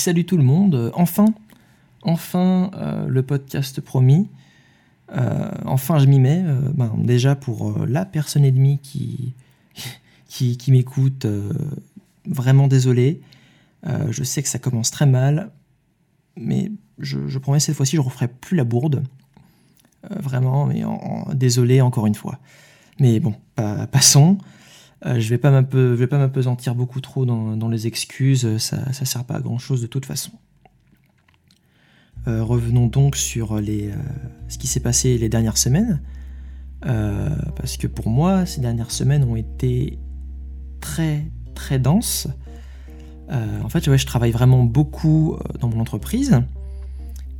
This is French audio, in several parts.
salut tout le monde. Enfin, enfin euh, le podcast promis. Euh, enfin, je m'y mets. Euh, ben, déjà pour la personne et demie qui, qui, m'écoute, vraiment désolé. je sais que ça commence très mal, mais je, promets cette fois-ci, je ne referai plus la bourde. vraiment, mais désolé encore une fois. Mais bon, passons. Euh, je vais pas vais pas m'apesantir beaucoup trop dans, les excuses, ça, ne sert pas à grand chose de toute façon. Euh, revenons donc sur euh, ce qui s'est passé les dernières semaines, parce que pour moi, ces dernières semaines ont été très très denses. en fait, je travaille vraiment beaucoup dans mon entreprise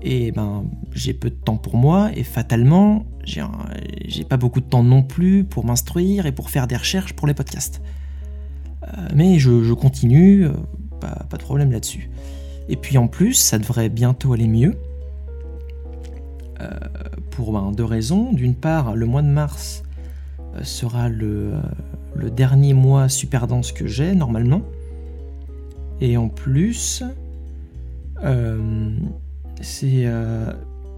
et ben j'ai peu de temps pour moi et fatalement j'ai pas beaucoup de temps non plus pour m'instruire et pour faire des recherches pour les podcasts. Euh, mais je, continue, euh, pas, de problème là-dessus. Et puis en plus, ça devrait bientôt aller mieux. Euh, pour ben, deux raisons. D'une part, le mois de mars sera le, le, dernier mois super dense que j'ai normalement. Et en plus, c'est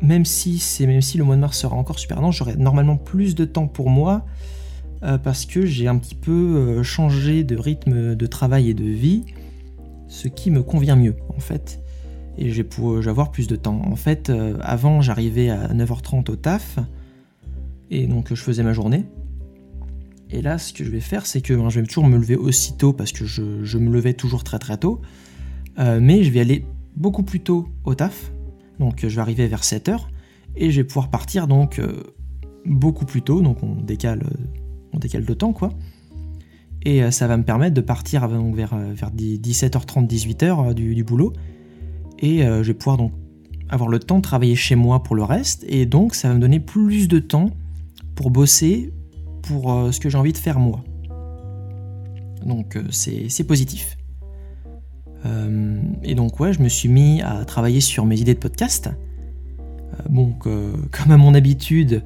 même si c'est même si le mois de mars sera encore super dense, j'aurai normalement plus de temps pour moi euh, parce que j'ai un petit peu euh, changé de rythme de travail et de vie, ce qui me convient mieux en fait. Et j'ai pour avoir plus de temps. En fait, euh, avant j'arrivais à 9h30 au taf et donc je faisais ma journée. Et là, ce que je vais faire, c'est que ben, je vais toujours me lever aussitôt parce que je, je, me levais toujours très très tôt. mais je vais aller beaucoup plus tôt au taf donc je vais arriver vers 7h et je vais pouvoir partir donc euh, beaucoup plus tôt, donc on décale, euh, on décale de temps quoi. Et euh, ça va me permettre de partir vers, vers 17h30, 18h du, boulot. Et je vais pouvoir donc avoir le temps de travailler chez moi pour le reste. Et donc ça va me donner plus de temps pour bosser pour ce que j'ai envie de faire moi. Donc c'est positif. Euh, et donc ouais, je me suis mis à travailler sur mes idées de podcast. Euh, bon, comme à mon habitude,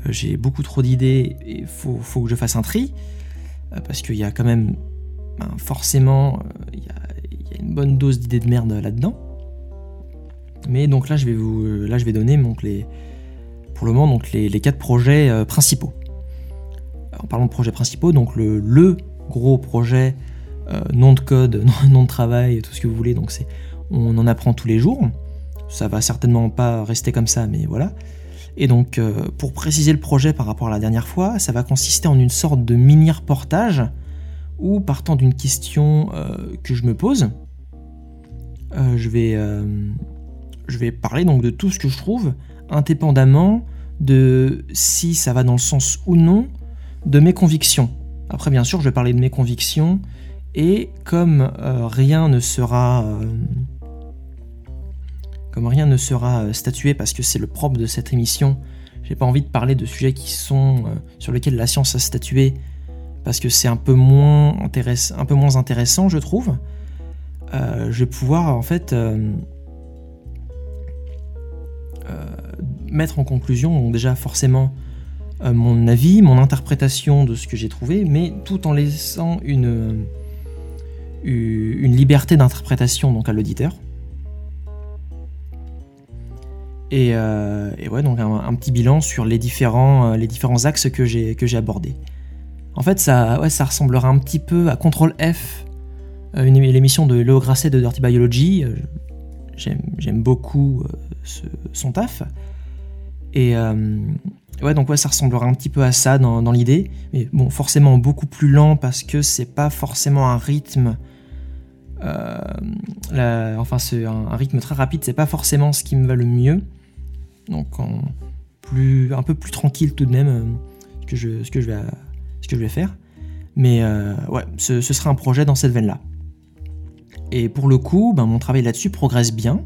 euh, j'ai beaucoup trop d'idées et faut, faut, que je fasse un tri. parce qu'il y a quand même, ben, forcément, il y, a, une bonne dose d'idées de merde là-dedans. Mais donc là, je vais vous, là, je vais donner donc, les, pour le moment donc les, les quatre projets principaux. En parlant de projets principaux, donc le, gros projet euh, nom de code, nom de travail, tout ce que vous voulez. Donc c'est, on en apprend tous les jours. Ça va certainement pas rester comme ça, mais voilà. Et donc, euh, pour préciser le projet par rapport à la dernière fois, ça va consister en une sorte de mini reportage où, partant d'une question euh, que je me pose, je vais, je parler donc de tout ce que je trouve, indépendamment de si ça va dans le sens ou non de mes convictions. Après, bien sûr, je vais parler de mes convictions et comme euh, rien ne sera euh, comme rien ne sera euh, statué parce que c'est le propre de cette émission, j'ai pas envie de parler de sujets qui sont sur lesquels la science a statué parce que c'est un peu moins un peu moins intéressant, je trouve. je vais pouvoir en fait mettre en conclusion déjà forcément mon avis, mon interprétation de ce que j'ai trouvé, mais tout en laissant une une liberté d'interprétation donc à l'auditeur. Et, euh, ouais, donc un, petit bilan sur les différents, euh, les différents axes que j'ai, que j'ai abordés. En fait, ça, ouais, ça ressemblera un petit peu à Control F, euh, une, l'émission de Léo Grasset de Dirty Biology. J'aime, beaucoup son taf. Et ouais, donc ouais, ça ressemblera un petit peu à ça dans, dans l'idée. Mais bon, forcément beaucoup plus lent parce que c'est pas forcément un rythme euh, enfin, c'est un, rythme très rapide, c'est pas forcément ce qui me va le mieux. Donc, un peu plus tranquille tout de même, euh, je, ce, que je vais, ce faire. Mais euh, ouais, ce, sera un projet dans cette veine-là. Et pour le coup, ben, mon travail là-dessus progresse bien.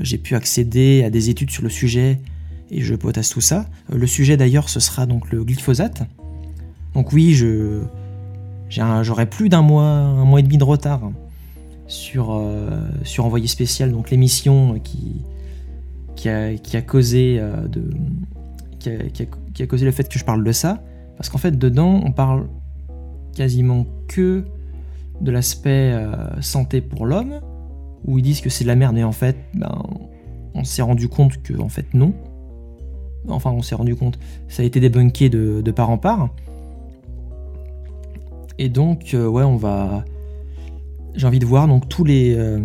J'ai pu accéder à des études sur le sujet et je potasse tout ça. Le sujet d'ailleurs, ce sera donc le glyphosate. Donc oui, j'aurai plus d'un mois, un mois et demi de retard sur, euh, sur Envoyé spécial, donc l'émission qui, qui, a, qui a causé euh, qui a, qui, a, causé le fait que je parle de ça, parce qu'en fait dedans on parle quasiment que de l'aspect euh, santé pour l'homme, où ils disent que c'est de la merde, mais en fait, ben, on s'est rendu compte que en fait non. Enfin, on s'est rendu compte, ça a été débunké de, de part en part. Et donc, ouais, on va. J'ai envie de voir donc tous les euh,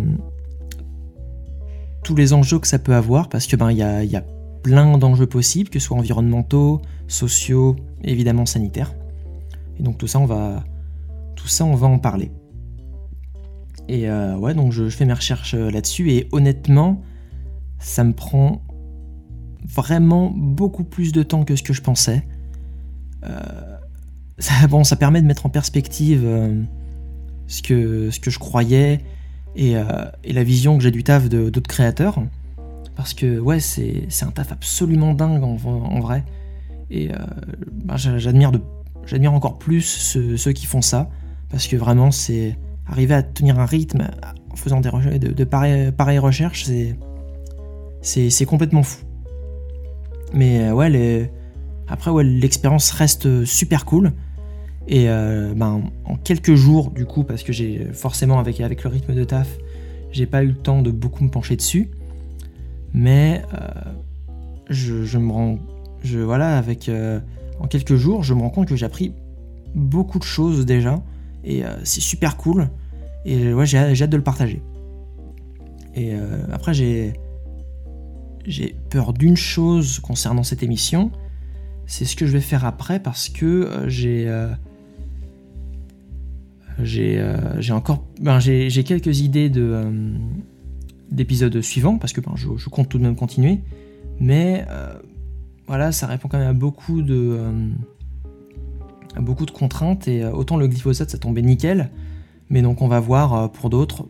tous les enjeux que ça peut avoir, parce que ben il y a, y a plein d'enjeux possibles, que ce soit environnementaux, sociaux, évidemment sanitaires. Et donc tout ça, on va tout ça, on va en parler. Et euh, ouais, donc je, fais mes recherches là-dessus et honnêtement, ça me prend vraiment beaucoup plus de temps que ce que je pensais. bon, ça permet de mettre en perspective ce, que, ce que je croyais euh, et, la vision que j'ai du taf d'autres créateurs. Parce que ouais, c'est un taf absolument dingue en, vrai. Et euh, bah, j'admire encore plus ceux, qui font ça. Parce que vraiment, c'est arriver à tenir un rythme en faisant des de, de pareilles, recherches, c'est complètement fou. Mais ouais, après, ouais, l'expérience reste super cool. Et euh, ben, en quelques jours, du coup, parce que j'ai forcément, avec, avec le rythme de taf, j'ai pas eu le temps de beaucoup me pencher dessus. Mais euh, je, me rends. Je, voilà, avec. Euh, en quelques jours, je me rends compte que j'ai appris beaucoup de choses déjà. Et c'est super cool. Et ouais, j'ai hâte de le partager. Et après, j'ai. J'ai peur d'une chose concernant cette émission. C'est ce que je vais faire après parce que j'ai j'ai encore ben, j'ai quelques idées de euh, d'épisodes suivants parce que ben, je, compte tout de même continuer. Mais euh, voilà ça répond quand même à beaucoup de beaucoup de contraintes. Et autant le glyphosate ça tombait nickel. Mais donc on va voir pour d'autres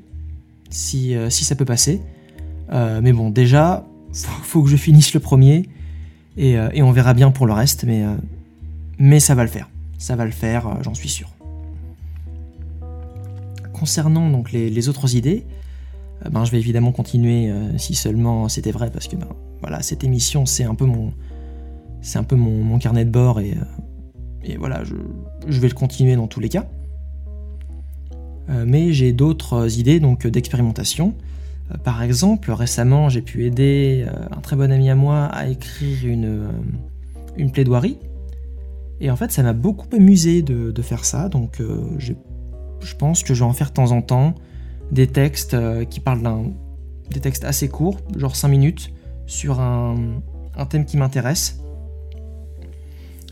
si, si ça peut passer. Mais bon déjà faut, faut, que je finisse le premier. Et, et, on verra bien pour le reste. Mais mais ça va le faire. Ça va le faire j'en suis sûr concernant donc les, autres idées, euh, ben, je vais évidemment continuer euh, si seulement c'était vrai, parce que ben, voilà, cette émission c'est un peu mon, un peu mon, carnet de bord et, euh, voilà, je, vais le continuer dans tous les cas. mais j'ai d'autres idées donc d'expérimentation. par exemple, récemment, j'ai pu aider un très bon ami à moi à écrire une, une plaidoirie. Et en fait, ça m'a beaucoup amusé de, de faire ça, donc j'ai je pense que je vais en faire de temps en temps des textes euh, qui parlent d'un. des textes assez courts, genre 5 minutes, sur un, thème qui m'intéresse.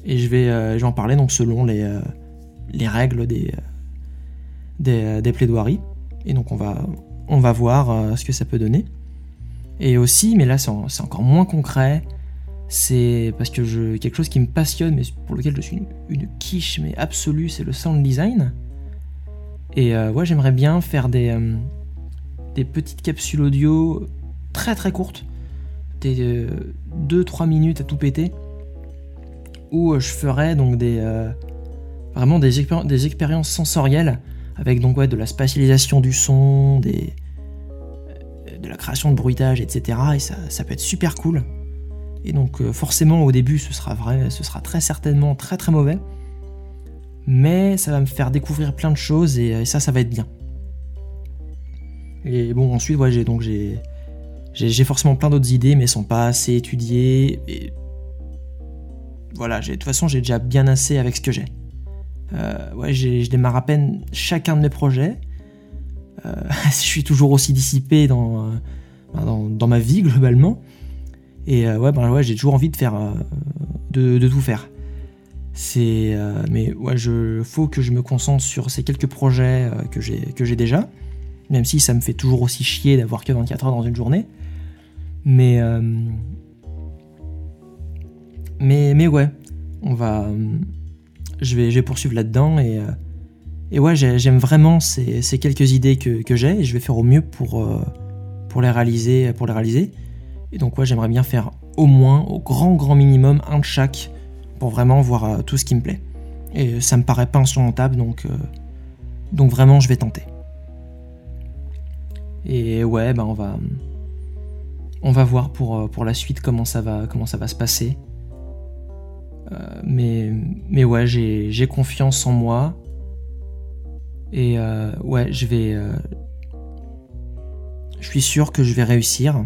Et je vais, euh, en parler donc selon les, euh, les règles des, des, plaidoiries. Et donc on va, on va voir ce que ça peut donner. Et aussi, mais là c'est encore moins concret, c'est parce que je, quelque chose qui me passionne, mais pour lequel je suis une, une quiche mais absolue, c'est le sound design. Et euh, ouais, j'aimerais bien faire des, euh, des petites capsules audio très très courtes, des 2-3 euh, minutes à tout péter, où je ferais donc des vraiment des, des, expériences sensorielles avec donc ouais de la spatialisation du son, des de la création de bruitage, etc. Et ça, ça peut être super cool. Et donc forcément au début ce sera vrai, ce sera très certainement très très mauvais mais ça va me faire découvrir plein de choses et, ça, ça va être bien. Et bon, ensuite, j'ai donc j'ai forcément plein d'autres idées, mais elles sont pas assez étudiées. Et voilà, de toute façon, j'ai déjà bien assez avec ce que j'ai. Euh, ouais, je démarre à peine chacun de mes projets. Euh, je suis toujours aussi dissipé dans, euh, dans, ma vie globalement. Et ouais, ben ouais, j'ai toujours envie de faire, de tout faire. Euh, mais ouais, je faut que je me concentre sur ces quelques projets euh, que j'ai que j'ai déjà, même si ça me fait toujours aussi chier d'avoir que 24 heures dans une journée. Mais euh, mais mais ouais, on va, je vais je vais poursuivre là-dedans et et ouais, j'aime vraiment ces, ces, quelques idées que, que j'ai et je vais faire au mieux pour pour les réaliser pour les réaliser. Et donc ouais, j'aimerais bien faire au moins au grand grand minimum un de chaque pour vraiment voir euh, tout ce qui me plaît. Et ça me paraît pas insurmontable, donc, euh, donc vraiment je vais tenter. Et ouais, ben on va, on va voir pour, euh, pour la suite comment ça va, comment ça va se passer. mais, mais ouais, j'ai confiance en moi. Et ouais, je vais, Je suis sûr que je vais réussir.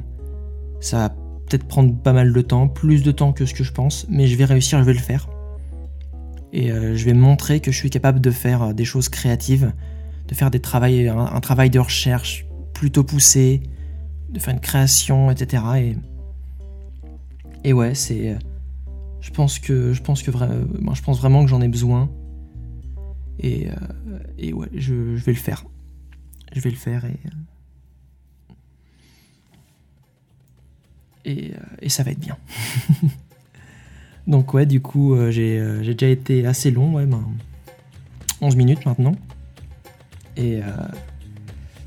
Ça peut-être prendre pas mal de temps, plus de temps que ce que je pense, mais je vais réussir, je vais le faire. Et euh, je vais montrer que je suis capable de faire euh, des choses créatives, de faire des travails, un, travail de recherche plutôt poussé, de faire une création, etc. Et, et ouais, c'est. Je pense que je pense que moi, je pense vraiment que j'en ai besoin. Et, euh, et ouais, je, vais le faire. Je vais le faire et. Et, et ça va être bien. Donc ouais, du coup, euh, euh, j'ai déjà été assez long, ouais, ben, 11 minutes maintenant. Et euh,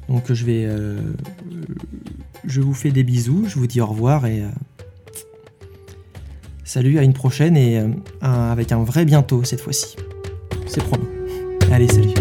donc je vais... je vous fais des bisous, je vous dis au revoir et... salut, à une prochaine et avec un vrai bientôt cette fois-ci. C'est promis. Allez, salut.